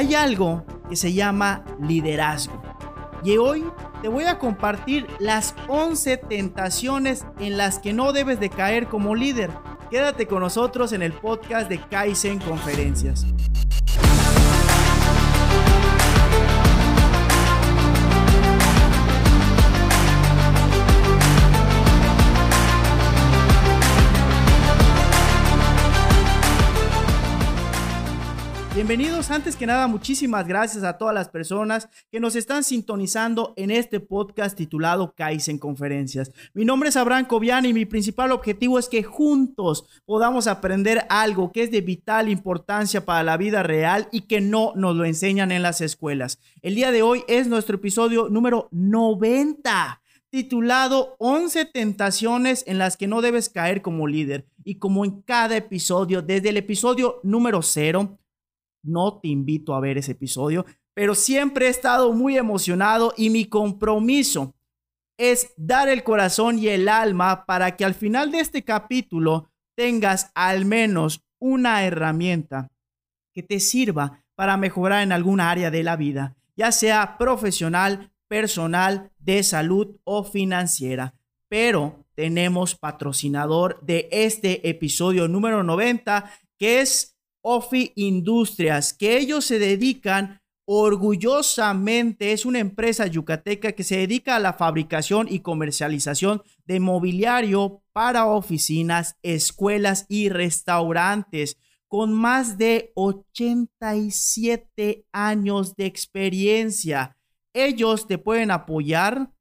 Hay algo que se llama liderazgo. Y hoy te voy a compartir las 11 tentaciones en las que no debes de caer como líder. Quédate con nosotros en el podcast de Kaizen Conferencias. Bienvenidos, antes que nada, muchísimas gracias a todas las personas que nos están sintonizando en este podcast titulado Kaizen Conferencias. Mi nombre es Abraham Cobian y mi principal objetivo es que juntos podamos aprender algo que es de vital importancia para la vida real y que no nos lo enseñan en las escuelas. El día de hoy es nuestro episodio número 90 titulado 11 tentaciones en las que no debes caer como líder. Y como en cada episodio, desde el episodio número 0 no te invito a ver ese episodio, pero siempre he estado muy emocionado y mi compromiso es dar el corazón y el alma para que al final de este capítulo tengas al menos una herramienta que te sirva para mejorar en alguna área de la vida, ya sea profesional, personal, de salud o financiera. Pero tenemos patrocinador de este episodio número 90, que es Ofi Industrias, que ellos se dedican orgullosamente, es una empresa yucateca que se dedica a la fabricación y comercialización de mobiliario para oficinas, escuelas y restaurantes, con más de 87 años de experiencia. Ellos te pueden apoyar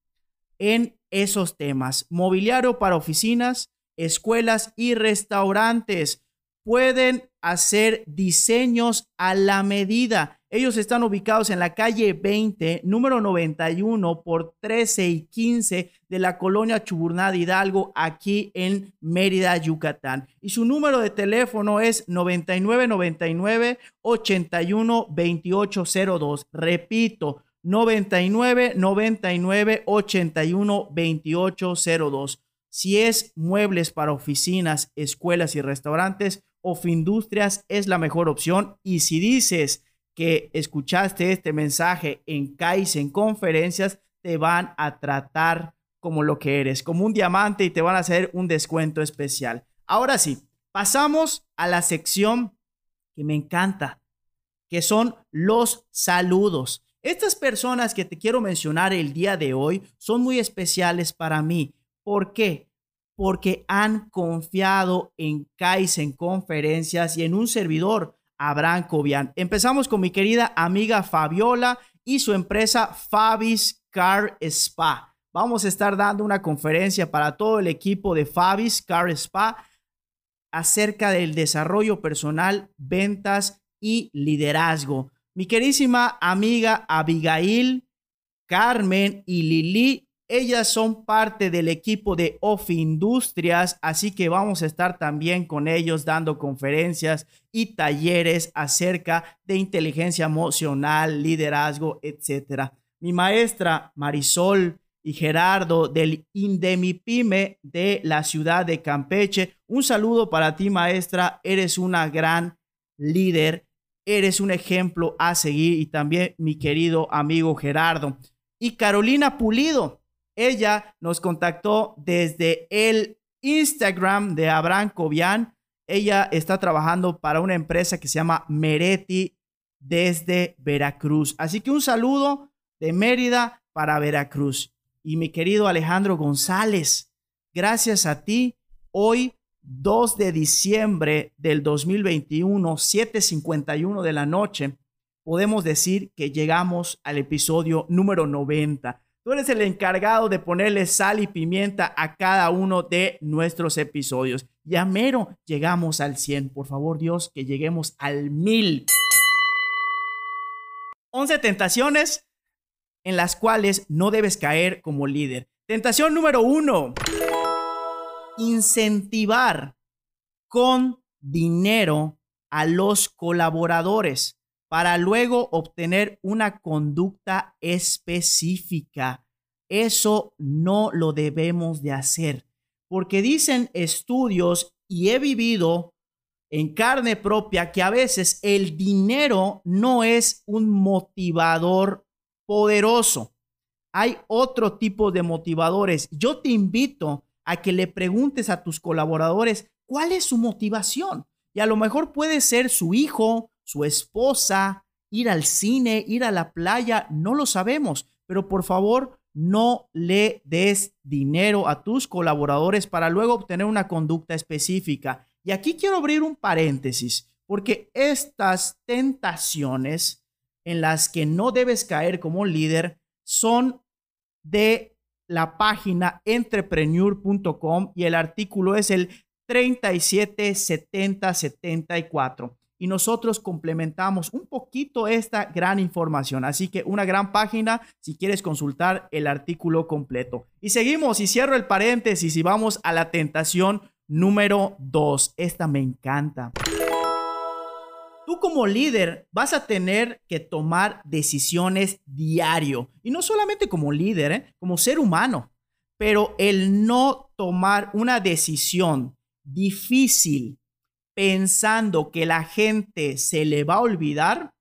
en esos temas, mobiliario para oficinas, escuelas y restaurantes pueden hacer diseños a la medida. Ellos están ubicados en la calle 20, número 91 por 13 y 15 de la colonia Chuburná de Hidalgo, aquí en Mérida, Yucatán. Y su número de teléfono es 9999 81 2802. Repito, 99 99 81 2802. Si es muebles para oficinas, escuelas y restaurantes, of Industrias es la mejor opción. Y si dices que escuchaste este mensaje en Kaizen Conferencias, te van a tratar como lo que eres, como un diamante y te van a hacer un descuento especial. Ahora sí, pasamos a la sección que me encanta, que son los saludos. Estas personas que te quiero mencionar el día de hoy son muy especiales para mí. ¿Por qué? Porque han confiado en Kaizen Conferencias y en un servidor, Abraham Cobian. Empezamos con mi querida amiga Fabiola y su empresa Fabis Car Spa. Vamos a estar dando una conferencia para todo el equipo de Fabis Car Spa acerca del desarrollo personal, ventas y liderazgo. Mi querísima amiga Abigail, Carmen y Lili ellas son parte del equipo de Ofi Industrias, así que vamos a estar también con ellos dando conferencias y talleres acerca de inteligencia emocional, liderazgo, etc. Mi maestra Marisol y Gerardo del Indemipime de la ciudad de Campeche. Un saludo para ti, maestra. Eres una gran líder. Eres un ejemplo a seguir y también mi querido amigo Gerardo. Y Carolina Pulido, ella nos contactó desde el Instagram de Abraham Cobian. Ella está trabajando para una empresa que se llama Mereti desde Veracruz. Así que un saludo de Mérida para Veracruz. Y mi querido Alejandro González, gracias a ti, hoy 2 de diciembre del 2021, 7:51 de la noche, podemos decir que llegamos al episodio número 90. Tú eres el encargado de ponerle sal y pimienta a cada uno de nuestros episodios. Ya mero llegamos al 100. Por favor, Dios, que lleguemos al 1000. 11 tentaciones en las cuales no debes caer como líder. Tentación número uno. Incentivar con dinero a los colaboradores para luego obtener una conducta específica. Eso no lo debemos de hacer, porque dicen estudios y he vivido en carne propia que a veces el dinero no es un motivador poderoso. Hay otro tipo de motivadores. Yo te invito a que le preguntes a tus colaboradores cuál es su motivación. Y a lo mejor puede ser su hijo, su esposa, ir al cine, ir a la playa, no lo sabemos, pero por favor no le des dinero a tus colaboradores para luego obtener una conducta específica. Y aquí quiero abrir un paréntesis, porque estas tentaciones en las que no debes caer como líder son de la página entrepreneur.com y el artículo es el 377074 y nosotros complementamos un poquito esta gran información. Así que una gran página si quieres consultar el artículo completo. Y seguimos y cierro el paréntesis y vamos a la tentación número dos. Esta me encanta. Tú como líder vas a tener que tomar decisiones diario. Y no solamente como líder, ¿eh? como ser humano. Pero el no tomar una decisión difícil pensando que la gente se le va a olvidar,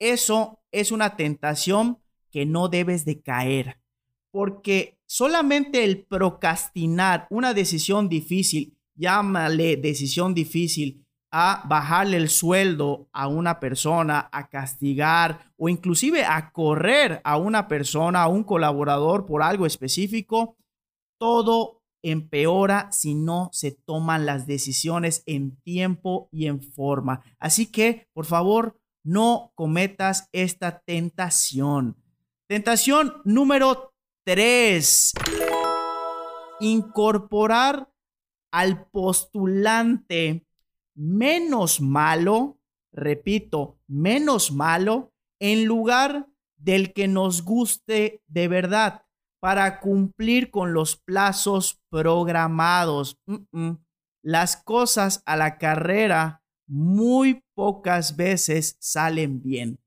eso es una tentación que no debes de caer. Porque solamente el procrastinar una decisión difícil, llámale decisión difícil, a bajarle el sueldo a una persona, a castigar o inclusive a correr a una persona, a un colaborador por algo específico, todo empeora si no se toman las decisiones en tiempo y en forma. Así que, por favor, no cometas esta tentación. Tentación número tres. Incorporar al postulante menos malo, repito, menos malo, en lugar del que nos guste de verdad para cumplir con los plazos programados. Las cosas a la carrera muy pocas veces salen bien.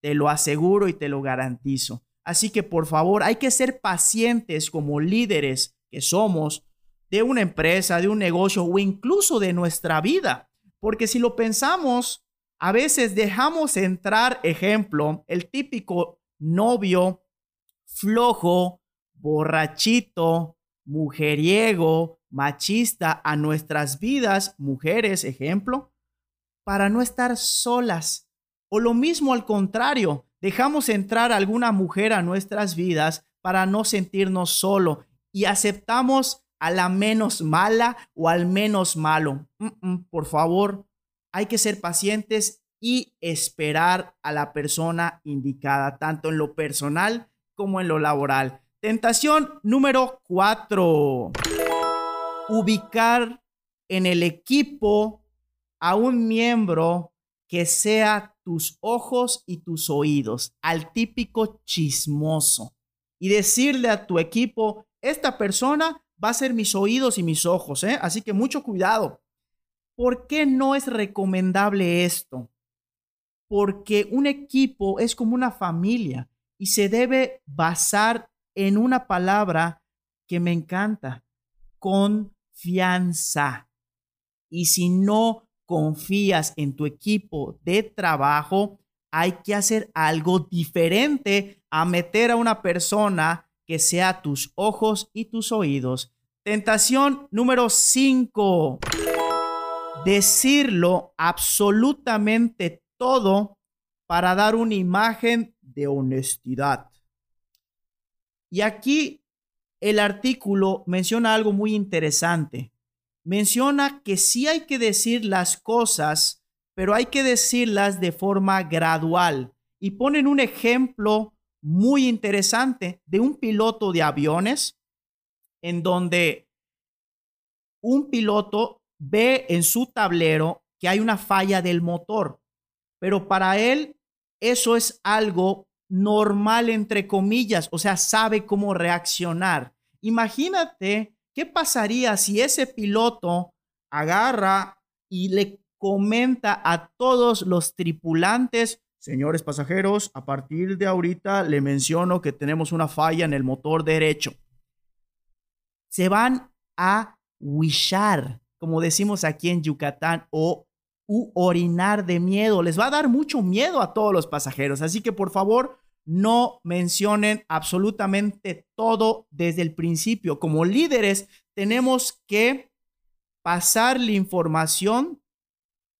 Te lo aseguro y te lo garantizo. Así que por favor hay que ser pacientes como líderes que somos de una empresa, de un negocio o incluso de nuestra vida. Porque si lo pensamos, a veces dejamos entrar, ejemplo, el típico novio flojo borrachito, mujeriego, machista a nuestras vidas, mujeres, ejemplo, para no estar solas. O lo mismo al contrario, dejamos entrar alguna mujer a nuestras vidas para no sentirnos solo y aceptamos a la menos mala o al menos malo. por favor, hay que ser pacientes y esperar a la persona indicada, tanto en lo personal como en lo laboral. Tentación número cuatro. Ubicar en el equipo a un miembro que sea tus ojos y tus oídos, al típico chismoso. Y decirle a tu equipo, esta persona va a ser mis oídos y mis ojos, ¿eh? así que mucho cuidado. ¿Por qué no es recomendable esto? Porque un equipo es como una familia y se debe basar en una palabra que me encanta, confianza. Y si no confías en tu equipo de trabajo, hay que hacer algo diferente a meter a una persona que sea tus ojos y tus oídos. Tentación número 5. Decirlo absolutamente todo para dar una imagen de honestidad. Y aquí el artículo menciona algo muy interesante. Menciona que sí hay que decir las cosas, pero hay que decirlas de forma gradual. Y ponen un ejemplo muy interesante de un piloto de aviones en donde un piloto ve en su tablero que hay una falla del motor, pero para él eso es algo normal, entre comillas, o sea, sabe cómo reaccionar. Imagínate qué pasaría si ese piloto agarra y le comenta a todos los tripulantes, señores pasajeros, a partir de ahorita le menciono que tenemos una falla en el motor derecho. Se van a wishar, como decimos aquí en Yucatán, o u orinar de miedo. Les va a dar mucho miedo a todos los pasajeros. Así que por favor, no mencionen absolutamente todo desde el principio. Como líderes, tenemos que pasar la información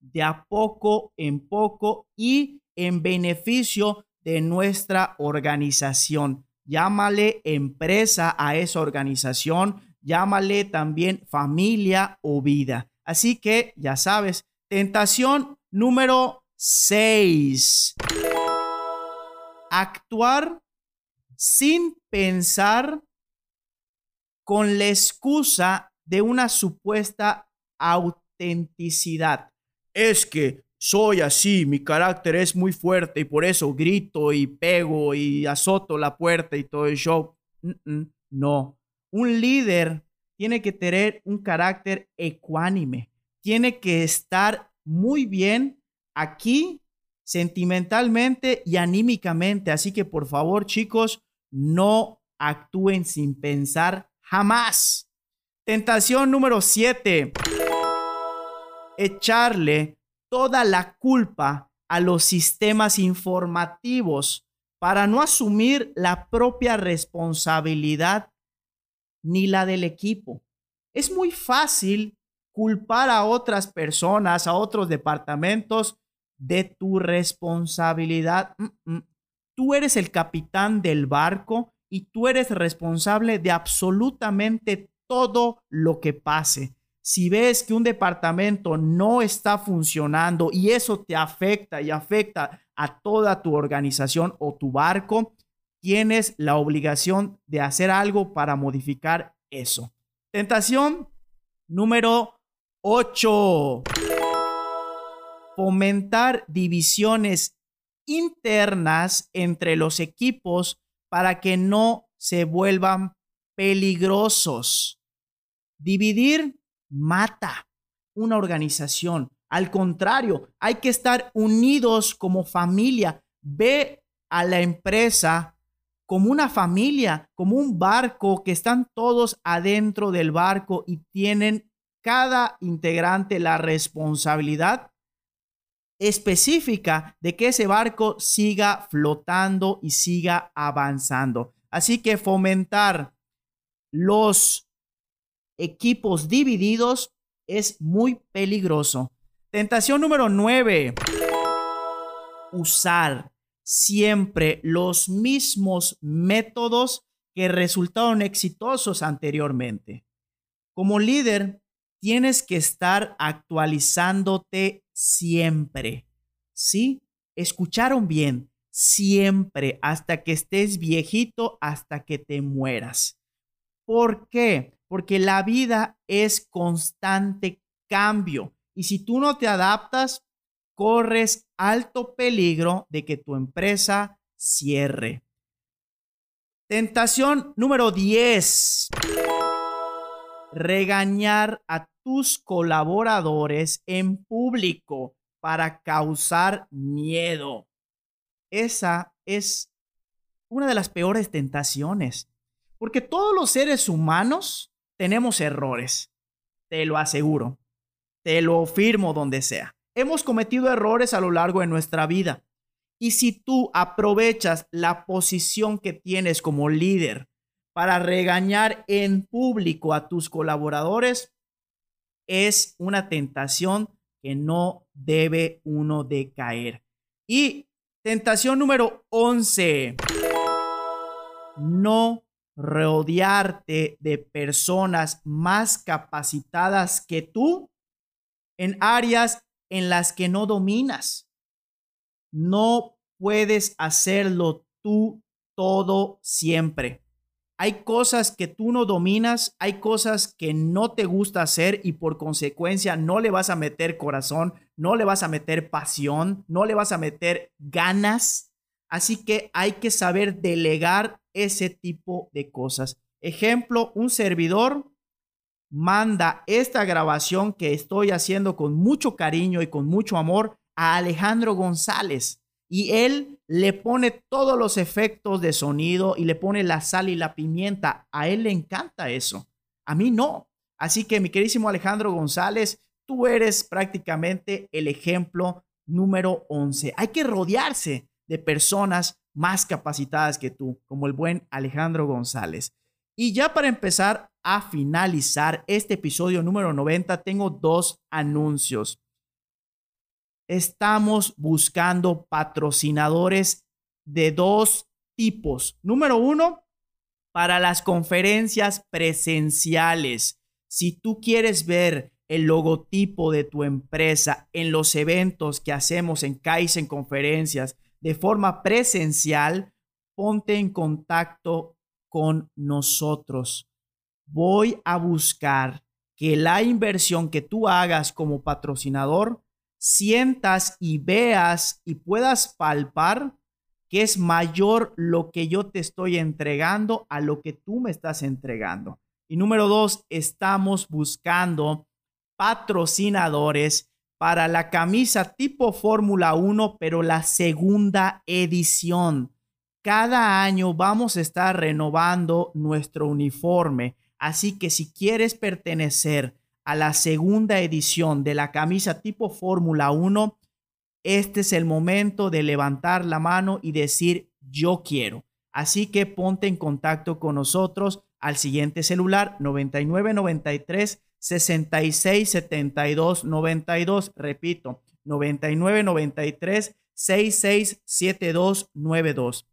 de a poco en poco y en beneficio de nuestra organización. Llámale empresa a esa organización, llámale también familia o vida. Así que ya sabes, tentación número 6. Actuar sin pensar con la excusa de una supuesta autenticidad. Es que soy así, mi carácter es muy fuerte y por eso grito y pego y azoto la puerta y todo el show. No, un líder tiene que tener un carácter ecuánime, tiene que estar muy bien aquí sentimentalmente y anímicamente. Así que por favor, chicos, no actúen sin pensar jamás. Tentación número 7. Echarle toda la culpa a los sistemas informativos para no asumir la propia responsabilidad ni la del equipo. Es muy fácil culpar a otras personas, a otros departamentos de tu responsabilidad. Tú eres el capitán del barco y tú eres responsable de absolutamente todo lo que pase. Si ves que un departamento no está funcionando y eso te afecta y afecta a toda tu organización o tu barco, tienes la obligación de hacer algo para modificar eso. Tentación número 8. Fomentar divisiones internas entre los equipos para que no se vuelvan peligrosos. Dividir mata una organización. Al contrario, hay que estar unidos como familia. Ve a la empresa como una familia, como un barco, que están todos adentro del barco y tienen cada integrante la responsabilidad específica de que ese barco siga flotando y siga avanzando. Así que fomentar los equipos divididos es muy peligroso. Tentación número 9. Usar siempre los mismos métodos que resultaron exitosos anteriormente. Como líder, tienes que estar actualizándote siempre. ¿Sí? Escucharon bien, siempre, hasta que estés viejito, hasta que te mueras. ¿Por qué? porque la vida es constante cambio. Y si tú no te adaptas, corres alto peligro de que tu empresa cierre. Tentación número 10. Regañar a tus colaboradores en público para causar miedo. Esa es una de las peores tentaciones. Porque todos los seres humanos tenemos errores, te lo aseguro, te lo firmo donde sea. Hemos cometido errores a lo largo de nuestra vida. Y si tú aprovechas la posición que tienes como líder para regañar en público a tus colaboradores, es una tentación que no debe uno de caer. Y tentación número 11. No rodearte de personas más capacitadas que tú en áreas en las que no dominas. No puedes hacerlo tú todo siempre. Hay cosas que tú no dominas, hay cosas que no te gusta hacer y por consecuencia no le vas a meter corazón, no le vas a meter pasión, no le vas a meter ganas. Así que hay que saber delegar ese tipo de cosas. Ejemplo, un servidor manda esta grabación que estoy haciendo con mucho cariño y con mucho amor a Alejandro González y él le pone todos los efectos de sonido y le pone la sal y la pimienta. A él le encanta eso. A mí no. Así que mi queridísimo Alejandro González, tú eres prácticamente el ejemplo número 11. Hay que rodearse de personas más capacitadas que tú, como el buen Alejandro González. Y ya para empezar a finalizar este episodio número 90, tengo dos anuncios. Estamos buscando patrocinadores de dos tipos. Número uno, para las conferencias presenciales. Si tú quieres ver el logotipo de tu empresa en los eventos que hacemos en Kaizen Conferencias de forma presencial, ponte en contacto con nosotros. Voy a buscar que la inversión que tú hagas como patrocinador, sientas y veas y puedas palpar que es mayor lo que yo te estoy entregando a lo que tú me estás entregando. Y número dos, estamos buscando patrocinadores para la camisa tipo Fórmula 1, pero la segunda edición. Cada año vamos a estar renovando nuestro uniforme, así que si quieres pertenecer a la segunda edición de la camisa tipo Fórmula 1, este es el momento de levantar la mano y decir yo quiero. Así que ponte en contacto con nosotros al siguiente celular 9993 66 72 92. Repito, 9993 66 72 92.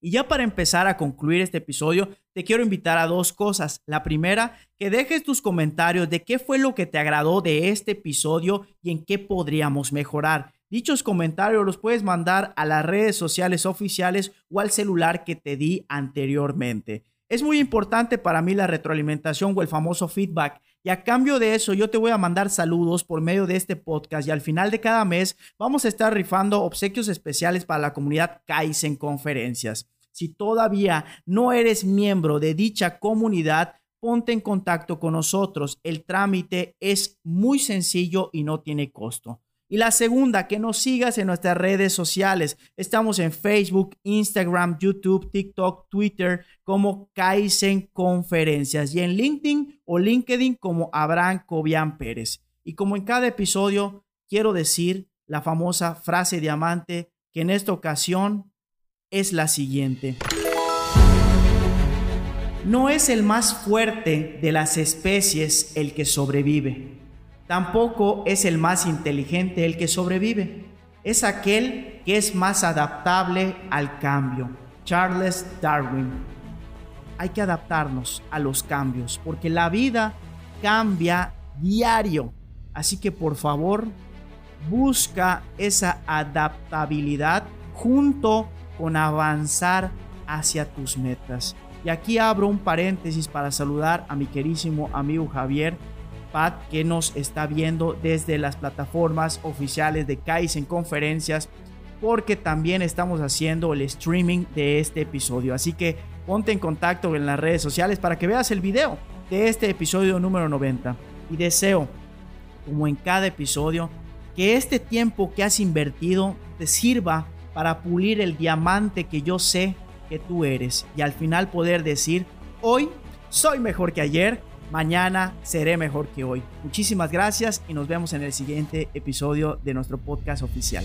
Y ya para empezar a concluir este episodio, te quiero invitar a dos cosas. La primera, que dejes tus comentarios de qué fue lo que te agradó de este episodio y en qué podríamos mejorar. Dichos comentarios los puedes mandar a las redes sociales oficiales o al celular que te di anteriormente. Es muy importante para mí la retroalimentación o el famoso feedback. Y a cambio de eso, yo te voy a mandar saludos por medio de este podcast. Y al final de cada mes vamos a estar rifando obsequios especiales para la comunidad Kaizen Conferencias. Si todavía no eres miembro de dicha comunidad, ponte en contacto con nosotros. El trámite es muy sencillo y no tiene costo. Y la segunda, que nos sigas en nuestras redes sociales. Estamos en Facebook, Instagram, YouTube, TikTok, Twitter como Kaizen Conferencias y en LinkedIn o LinkedIn como Abraham Cobian Pérez. Y como en cada episodio, quiero decir la famosa frase diamante que en esta ocasión es la siguiente. No es el más fuerte de las especies el que sobrevive Tampoco es el más inteligente el que sobrevive. Es aquel que es más adaptable al cambio. Charles Darwin. Hay que adaptarnos a los cambios porque la vida cambia diario. Así que por favor, busca esa adaptabilidad junto con avanzar hacia tus metas. Y aquí abro un paréntesis para saludar a mi querísimo amigo Javier, Pat, que nos está viendo desde las plataformas oficiales de Kaizen Conferencias, porque también estamos haciendo el streaming de este episodio. Así que ponte en contacto en las redes sociales para que veas el video de este episodio número 90. Y deseo, como en cada episodio, que este tiempo que has invertido te sirva para pulir el diamante que yo sé que tú eres y al final poder decir, hoy soy mejor que ayer mañana seré mejor que hoy. Muchísimas gracias y nos vemos en el siguiente episodio de nuestro podcast oficial.